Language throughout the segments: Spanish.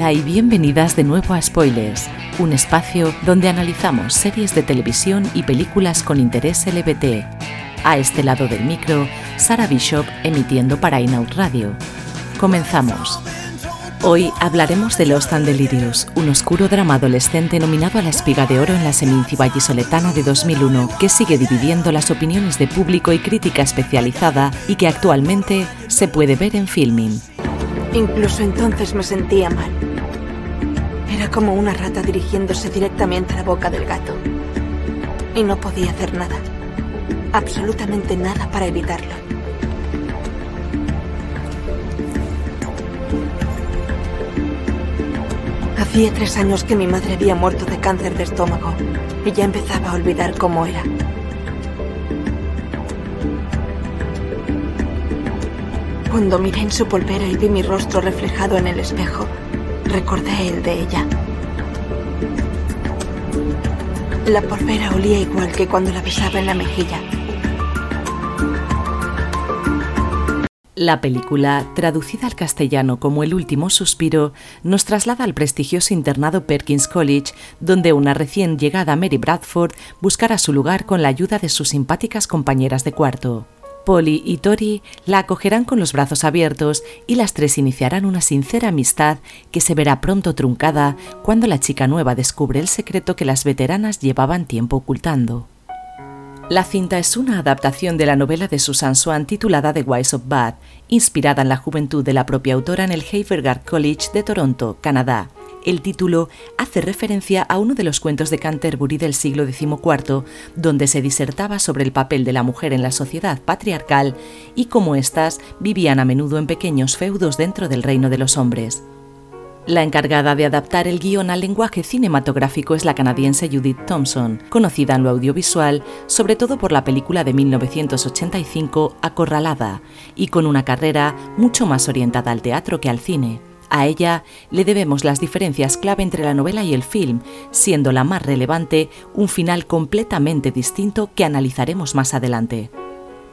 Hola y bienvenidas de nuevo a Spoilers, un espacio donde analizamos series de televisión y películas con interés LBT. A este lado del micro, Sara Bishop emitiendo para Inout Radio. Comenzamos. Hoy hablaremos de Lost and Delirious, un oscuro drama adolescente nominado a la Espiga de Oro en la Seminci Vallisoletana de 2001, que sigue dividiendo las opiniones de público y crítica especializada y que actualmente se puede ver en filming. Incluso entonces me sentía mal. Era como una rata dirigiéndose directamente a la boca del gato. Y no podía hacer nada. Absolutamente nada para evitarlo. Hacía tres años que mi madre había muerto de cáncer de estómago y ya empezaba a olvidar cómo era. Cuando miré en su polvera y vi mi rostro reflejado en el espejo, Recordé el de ella. La polvera olía igual que cuando la besaba en la mejilla. La película, traducida al castellano como El último suspiro, nos traslada al prestigioso internado Perkins College, donde una recién llegada Mary Bradford buscará su lugar con la ayuda de sus simpáticas compañeras de cuarto. Polly y Tori la acogerán con los brazos abiertos y las tres iniciarán una sincera amistad que se verá pronto truncada cuando la chica nueva descubre el secreto que las veteranas llevaban tiempo ocultando. La cinta es una adaptación de la novela de Susan Swan titulada The Wise of Bath, inspirada en la juventud de la propia autora en el Havergard College de Toronto, Canadá, el título hace referencia a uno de los cuentos de Canterbury del siglo XIV, donde se disertaba sobre el papel de la mujer en la sociedad patriarcal y cómo éstas vivían a menudo en pequeños feudos dentro del reino de los hombres. La encargada de adaptar el guion al lenguaje cinematográfico es la canadiense Judith Thompson, conocida en lo audiovisual sobre todo por la película de 1985 Acorralada, y con una carrera mucho más orientada al teatro que al cine. A ella le debemos las diferencias clave entre la novela y el film, siendo la más relevante un final completamente distinto que analizaremos más adelante.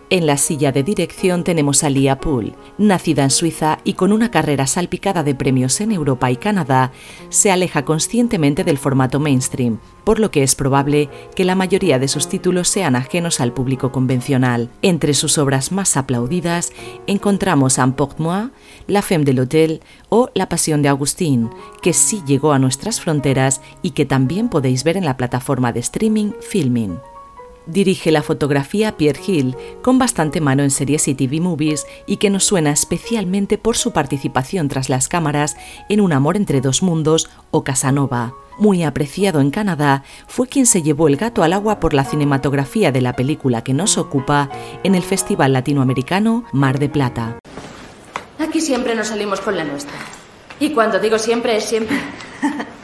En la silla de dirección tenemos a Lia Poole. Nacida en Suiza y con una carrera salpicada de premios en Europa y Canadá, se aleja conscientemente del formato mainstream, por lo que es probable que la mayoría de sus títulos sean ajenos al público convencional. Entre sus obras más aplaudidas encontramos Emporte-moi, La Femme de l'Hôtel o La Pasión de Agustín, que sí llegó a nuestras fronteras y que también podéis ver en la plataforma de streaming Filming. Dirige la fotografía Pierre Hill, con bastante mano en series y TV movies, y que nos suena especialmente por su participación tras las cámaras en Un amor entre dos mundos o Casanova. Muy apreciado en Canadá, fue quien se llevó el gato al agua por la cinematografía de la película que nos ocupa en el Festival Latinoamericano Mar de Plata. Aquí siempre nos salimos con la nuestra. Y cuando digo siempre es siempre.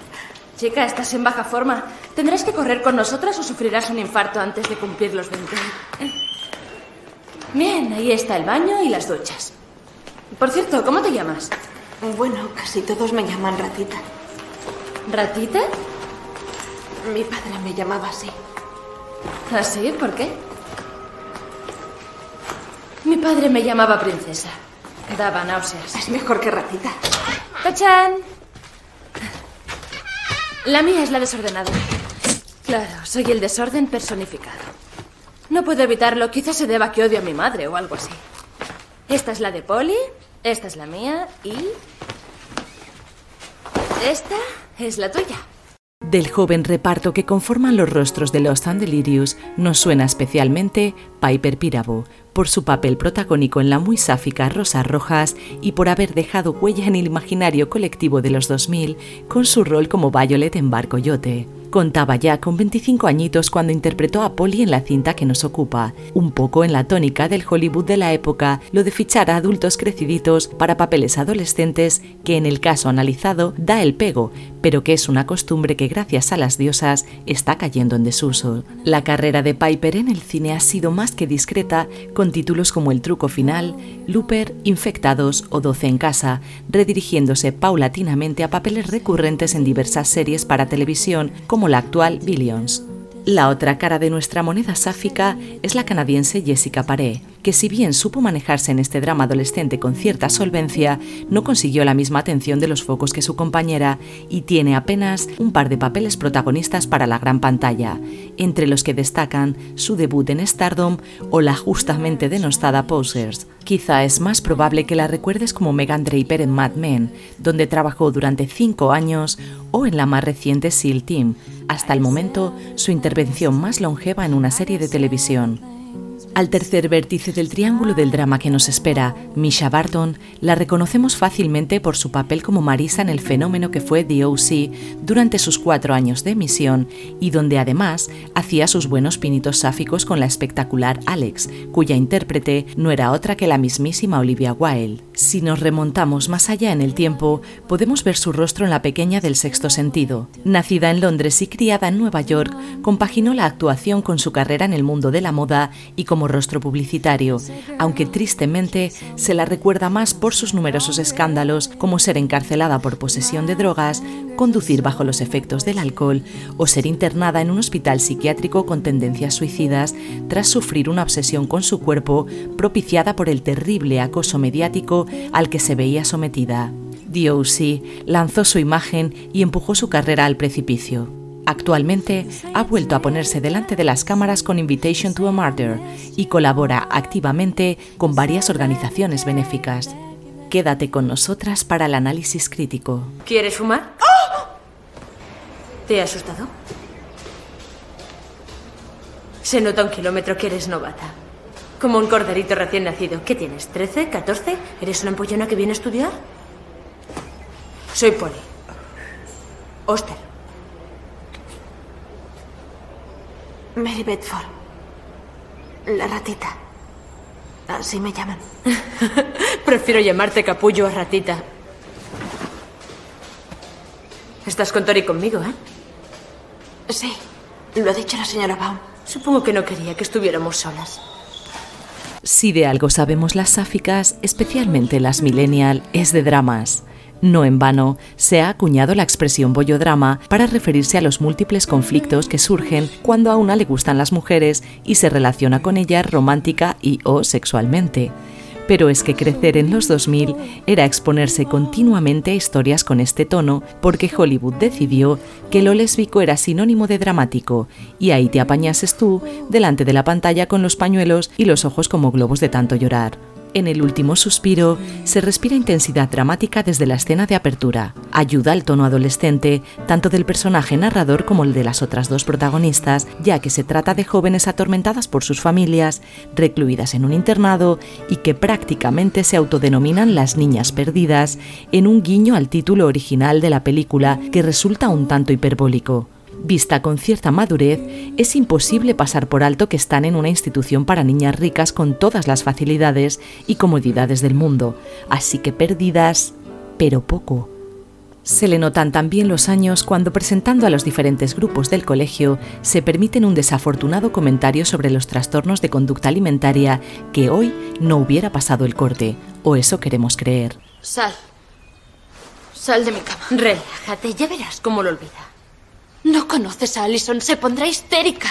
Chica, estás en baja forma. ¿Tendrás que correr con nosotras o sufrirás un infarto antes de cumplir los 20? Bien, ahí está el baño y las duchas. Por cierto, ¿cómo te llamas? Bueno, casi todos me llaman ratita. ¿Ratita? Mi padre me llamaba así. ¿Así? ¿Ah, ¿Por qué? Mi padre me llamaba princesa. Daba náuseas. Es mejor que ratita. ¡Tachan! La mía es la desordenada. Claro, soy el desorden personificado. No puedo evitarlo, quizás se deba que odio a mi madre o algo así. Esta es la de Polly, esta es la mía y... Esta es la tuya. Del joven reparto que conforman los rostros de Lost and Delirious nos suena especialmente Piper Pirabo, por su papel protagónico en la muy sáfica Rosas Rojas y por haber dejado huella en el imaginario colectivo de los 2000 con su rol como Violet en Barco Yote. Contaba ya con 25 añitos cuando interpretó a Polly en la cinta que nos ocupa, un poco en la tónica del Hollywood de la época, lo de fichar a adultos creciditos para papeles adolescentes que en el caso analizado da el pego, pero que es una costumbre que gracias a las diosas está cayendo en desuso. La carrera de Piper en el cine ha sido más que discreta, con títulos como El truco final, Looper, Infectados o Doce en casa, redirigiéndose paulatinamente a papeles recurrentes en diversas series para televisión como la actual Billions. La otra cara de nuestra moneda sáfica es la canadiense Jessica Paré, que si bien supo manejarse en este drama adolescente con cierta solvencia, no consiguió la misma atención de los focos que su compañera y tiene apenas un par de papeles protagonistas para la gran pantalla, entre los que destacan su debut en Stardom o la justamente denostada Posers. Quizá es más probable que la recuerdes como Megan Draper en Mad Men, donde trabajó durante cinco años, o en la más reciente SEAL Team, hasta el momento su intervención más longeva en una serie de televisión. Al tercer vértice del triángulo del drama que nos espera, Misha Barton, la reconocemos fácilmente por su papel como Marisa en el fenómeno que fue The O.C. durante sus cuatro años de emisión y donde además hacía sus buenos pinitos sáficos con la espectacular Alex, cuya intérprete no era otra que la mismísima Olivia Wilde. Si nos remontamos más allá en el tiempo, podemos ver su rostro en la pequeña del sexto sentido. Nacida en Londres y criada en Nueva York, compaginó la actuación con su carrera en el mundo de la moda y rostro publicitario, aunque tristemente se la recuerda más por sus numerosos escándalos como ser encarcelada por posesión de drogas, conducir bajo los efectos del alcohol o ser internada en un hospital psiquiátrico con tendencias suicidas tras sufrir una obsesión con su cuerpo propiciada por el terrible acoso mediático al que se veía sometida. DOC lanzó su imagen y empujó su carrera al precipicio. Actualmente ha vuelto a ponerse delante de las cámaras con Invitation to a Murder y colabora activamente con varias organizaciones benéficas. Quédate con nosotras para el análisis crítico. ¿Quieres fumar? ¿Te ha asustado? Se nota un kilómetro que eres novata. Como un corderito recién nacido. ¿Qué tienes? ¿13? ¿14? ¿Eres una empollona que viene a estudiar? Soy Polly. Oster. Mary Bedford. La ratita. Así me llaman. Prefiero llamarte capullo a ratita. Estás con Tori conmigo, ¿eh? Sí, lo ha dicho la señora Baum. Supongo que no quería que estuviéramos solas. Si de algo sabemos las sáficas, especialmente las millennial, es de dramas. No en vano, se ha acuñado la expresión bollodrama para referirse a los múltiples conflictos que surgen cuando a una le gustan las mujeres y se relaciona con ellas romántica y o sexualmente. Pero es que crecer en los 2000 era exponerse continuamente a historias con este tono porque Hollywood decidió que lo lésbico era sinónimo de dramático y ahí te apañases tú delante de la pantalla con los pañuelos y los ojos como globos de tanto llorar. En el último suspiro se respira intensidad dramática desde la escena de apertura. Ayuda al tono adolescente, tanto del personaje narrador como el de las otras dos protagonistas, ya que se trata de jóvenes atormentadas por sus familias, recluidas en un internado y que prácticamente se autodenominan las niñas perdidas, en un guiño al título original de la película que resulta un tanto hiperbólico. Vista con cierta madurez, es imposible pasar por alto que están en una institución para niñas ricas con todas las facilidades y comodidades del mundo, así que perdidas, pero poco. Se le notan también los años cuando presentando a los diferentes grupos del colegio se permiten un desafortunado comentario sobre los trastornos de conducta alimentaria que hoy no hubiera pasado el corte, o eso queremos creer. Sal. Sal de mi cama. Relájate, ya verás cómo lo olvida. No conoces a Allison, se pondrá histérica.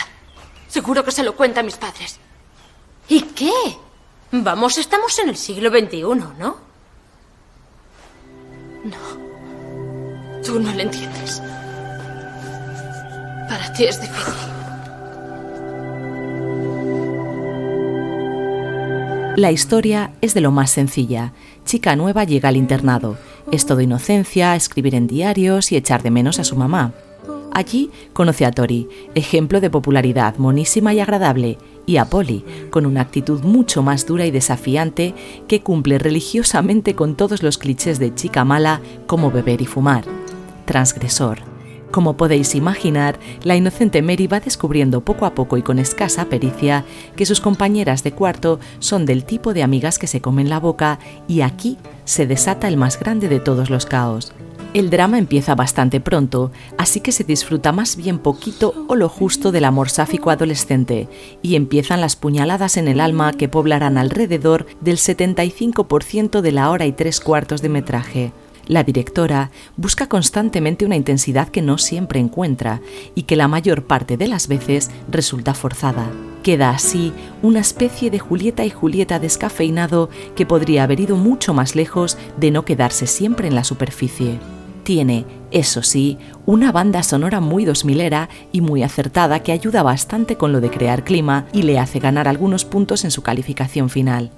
Seguro que se lo cuenta a mis padres. ¿Y qué? Vamos, estamos en el siglo XXI, ¿no? No. Tú no le entiendes. Para ti es difícil. La historia es de lo más sencilla. Chica nueva llega al internado. Es todo inocencia, escribir en diarios y echar de menos a su mamá. Allí conoce a Tori, ejemplo de popularidad, monísima y agradable, y a Polly, con una actitud mucho más dura y desafiante que cumple religiosamente con todos los clichés de chica mala como beber y fumar. Transgresor. Como podéis imaginar, la inocente Mary va descubriendo poco a poco y con escasa pericia que sus compañeras de cuarto son del tipo de amigas que se comen la boca y aquí se desata el más grande de todos los caos. El drama empieza bastante pronto, así que se disfruta más bien poquito o lo justo del amor sáfico adolescente, y empiezan las puñaladas en el alma que poblarán alrededor del 75% de la hora y tres cuartos de metraje. La directora busca constantemente una intensidad que no siempre encuentra y que la mayor parte de las veces resulta forzada. Queda así una especie de Julieta y Julieta descafeinado que podría haber ido mucho más lejos de no quedarse siempre en la superficie. Tiene, eso sí, una banda sonora muy dos milera y muy acertada que ayuda bastante con lo de crear clima y le hace ganar algunos puntos en su calificación final.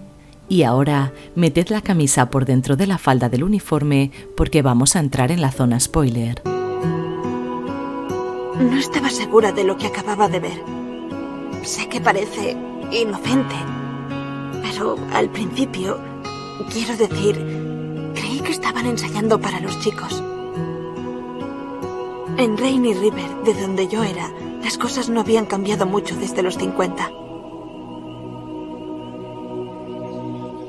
Y ahora, meted la camisa por dentro de la falda del uniforme porque vamos a entrar en la zona spoiler. No estaba segura de lo que acababa de ver. Sé que parece inocente, pero al principio, quiero decir, que estaban ensayando para los chicos. En Rainy River, de donde yo era, las cosas no habían cambiado mucho desde los 50.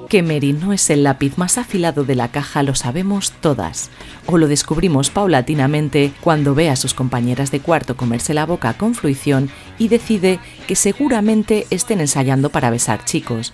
Que Mary no es el lápiz más afilado de la caja lo sabemos todas, o lo descubrimos paulatinamente cuando ve a sus compañeras de cuarto comerse la boca con fruición y decide que seguramente estén ensayando para besar chicos,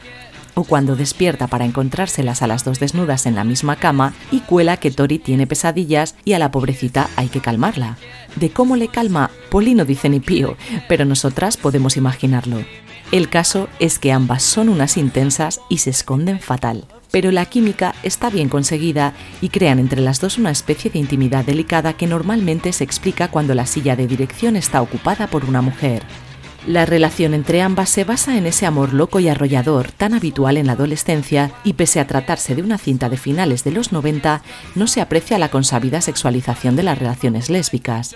o cuando despierta para encontrárselas a las dos desnudas en la misma cama y cuela que Tori tiene pesadillas y a la pobrecita hay que calmarla. De cómo le calma, Poli no dice ni pío, pero nosotras podemos imaginarlo. El caso es que ambas son unas intensas y se esconden fatal. Pero la química está bien conseguida y crean entre las dos una especie de intimidad delicada que normalmente se explica cuando la silla de dirección está ocupada por una mujer. La relación entre ambas se basa en ese amor loco y arrollador tan habitual en la adolescencia y pese a tratarse de una cinta de finales de los 90, no se aprecia la consabida sexualización de las relaciones lésbicas.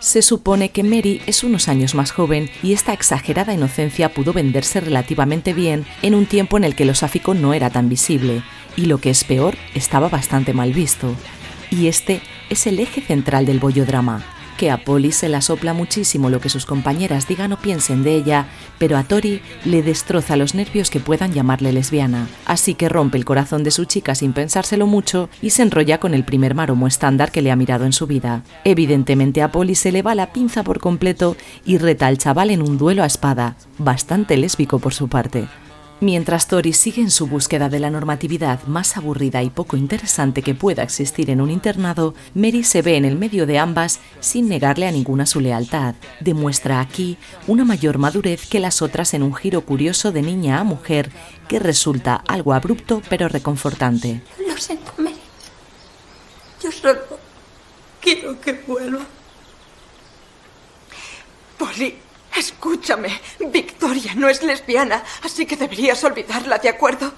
Se supone que Mary es unos años más joven y esta exagerada inocencia pudo venderse relativamente bien en un tiempo en el que lo sáfico no era tan visible y lo que es peor, estaba bastante mal visto. Y este es el eje central del bollodrama, que a Polly se la sopla muchísimo lo que sus compañeras digan o piensen de ella, pero a Tori le destroza los nervios que puedan llamarle lesbiana. Así que rompe el corazón de su chica sin pensárselo mucho y se enrolla con el primer maromo estándar que le ha mirado en su vida. Evidentemente a Polly se le va la pinza por completo y reta al chaval en un duelo a espada, bastante lésbico por su parte. Mientras Tori sigue en su búsqueda de la normatividad más aburrida y poco interesante que pueda existir en un internado, Mary se ve en el medio de ambas sin negarle a ninguna su lealtad. Demuestra aquí una mayor madurez que las otras en un giro curioso de niña a mujer que resulta algo abrupto pero reconfortante. Lo siento, Mary. Yo solo quiero que vuelva. Polly, escúchame. Victoria no es lesbiana, así que deberías olvidarla, ¿de acuerdo?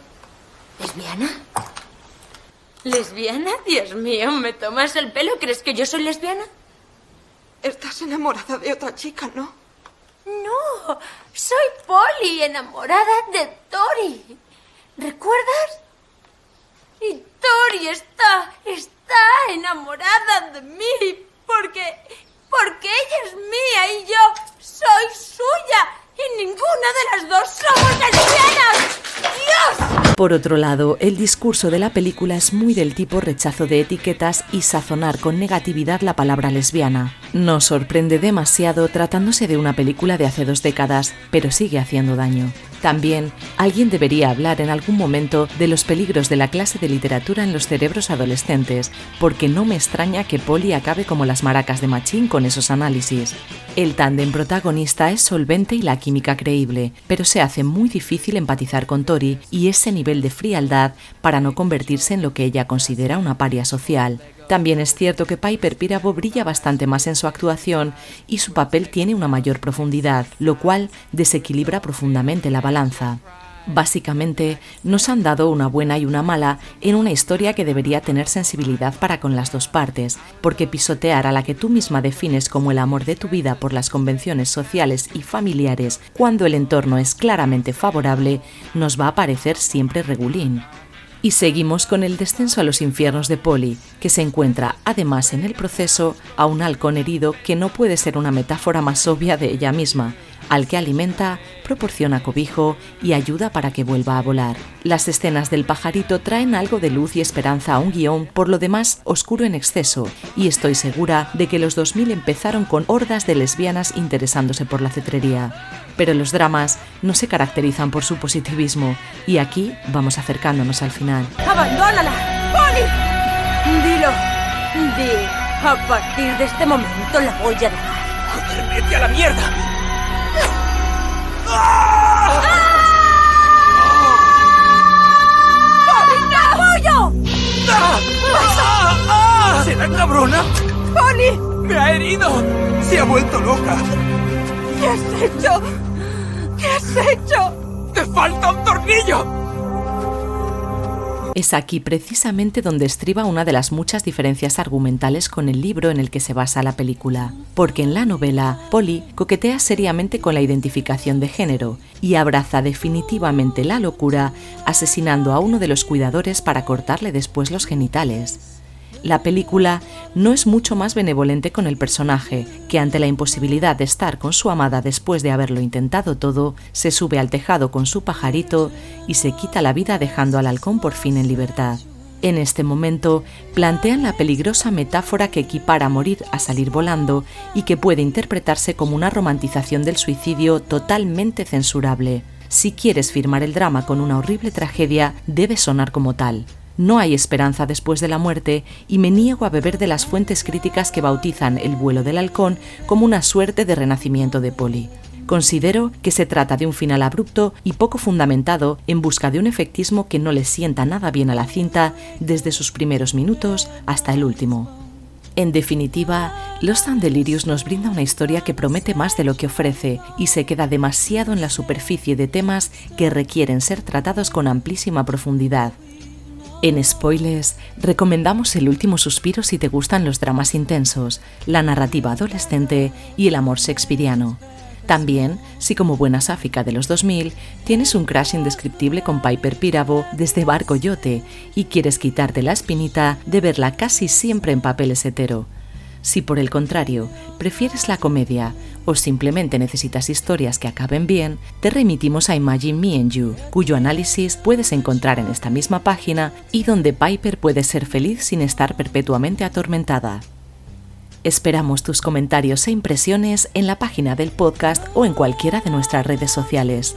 ¿Lesbiana? ¿Lesbiana? Dios mío, ¿me tomas el pelo? ¿Crees que yo soy lesbiana? Estás enamorada de otra chica, ¿no? No, soy Polly, enamorada de Tori. ¿Recuerdas? Y Tori está, está enamorada de mí porque, porque ella es mía y yo soy suya. Y ninguna de las dos somos lesbianas. ¡Dios! Por otro lado, el discurso de la película es muy del tipo rechazo de etiquetas y sazonar con negatividad la palabra lesbiana. No sorprende demasiado tratándose de una película de hace dos décadas, pero sigue haciendo daño. También, alguien debería hablar en algún momento de los peligros de la clase de literatura en los cerebros adolescentes, porque no me extraña que Polly acabe como las maracas de Machín con esos análisis. El tándem protagonista es solvente y la química creíble, pero se hace muy difícil empatizar con Tori y ese nivel de frialdad para no convertirse en lo que ella considera una paria social. También es cierto que Piper Pirabo brilla bastante más en su actuación y su papel tiene una mayor profundidad, lo cual desequilibra profundamente la balanza. Básicamente, nos han dado una buena y una mala en una historia que debería tener sensibilidad para con las dos partes, porque pisotear a la que tú misma defines como el amor de tu vida por las convenciones sociales y familiares cuando el entorno es claramente favorable nos va a parecer siempre regulín. Y seguimos con el descenso a los infiernos de Polly, que se encuentra además en el proceso a un halcón herido que no puede ser una metáfora más obvia de ella misma, al que alimenta, proporciona cobijo y ayuda para que vuelva a volar. Las escenas del pajarito traen algo de luz y esperanza a un guion, por lo demás oscuro en exceso, y estoy segura de que los 2000 empezaron con hordas de lesbianas interesándose por la cetrería. Pero los dramas no se caracterizan por su positivismo, y aquí vamos acercándonos al final. ¡Abandónala! ¡Poli! Dilo. Di. A partir de este momento la voy a dejar. ¡Joder, vete a la mierda! ¡Apoyo! ¿Será cabrona? ¡Poli! ¡Me ha herido! ¡Se ha vuelto loca! ¿Qué has hecho? ¿Qué has hecho? ¡Te falta un tornillo! Es aquí precisamente donde estriba una de las muchas diferencias argumentales con el libro en el que se basa la película, porque en la novela Polly coquetea seriamente con la identificación de género y abraza definitivamente la locura asesinando a uno de los cuidadores para cortarle después los genitales la película no es mucho más benevolente con el personaje, que ante la imposibilidad de estar con su amada después de haberlo intentado todo, se sube al tejado con su pajarito y se quita la vida dejando al halcón por fin en libertad. En este momento plantean la peligrosa metáfora que equipara morir a salir volando y que puede interpretarse como una romantización del suicidio totalmente censurable. Si quieres firmar el drama con una horrible tragedia, debe sonar como tal. No hay esperanza después de la muerte y me niego a beber de las fuentes críticas que bautizan el vuelo del halcón como una suerte de renacimiento de Polly. Considero que se trata de un final abrupto y poco fundamentado en busca de un efectismo que no le sienta nada bien a la cinta desde sus primeros minutos hasta el último. En definitiva, Los Delirious nos brinda una historia que promete más de lo que ofrece y se queda demasiado en la superficie de temas que requieren ser tratados con amplísima profundidad. En Spoilers recomendamos El último suspiro si te gustan los dramas intensos, la narrativa adolescente y el amor shakespeariano. También, si como buena sáfica de los 2000 tienes un crash indescriptible con Piper Pirabo desde Barco Yote y quieres quitarte la espinita de verla casi siempre en papeles hetero. Si por el contrario prefieres la comedia o simplemente necesitas historias que acaben bien, te remitimos a Imagine Me and You, cuyo análisis puedes encontrar en esta misma página y donde Piper puede ser feliz sin estar perpetuamente atormentada. Esperamos tus comentarios e impresiones en la página del podcast o en cualquiera de nuestras redes sociales.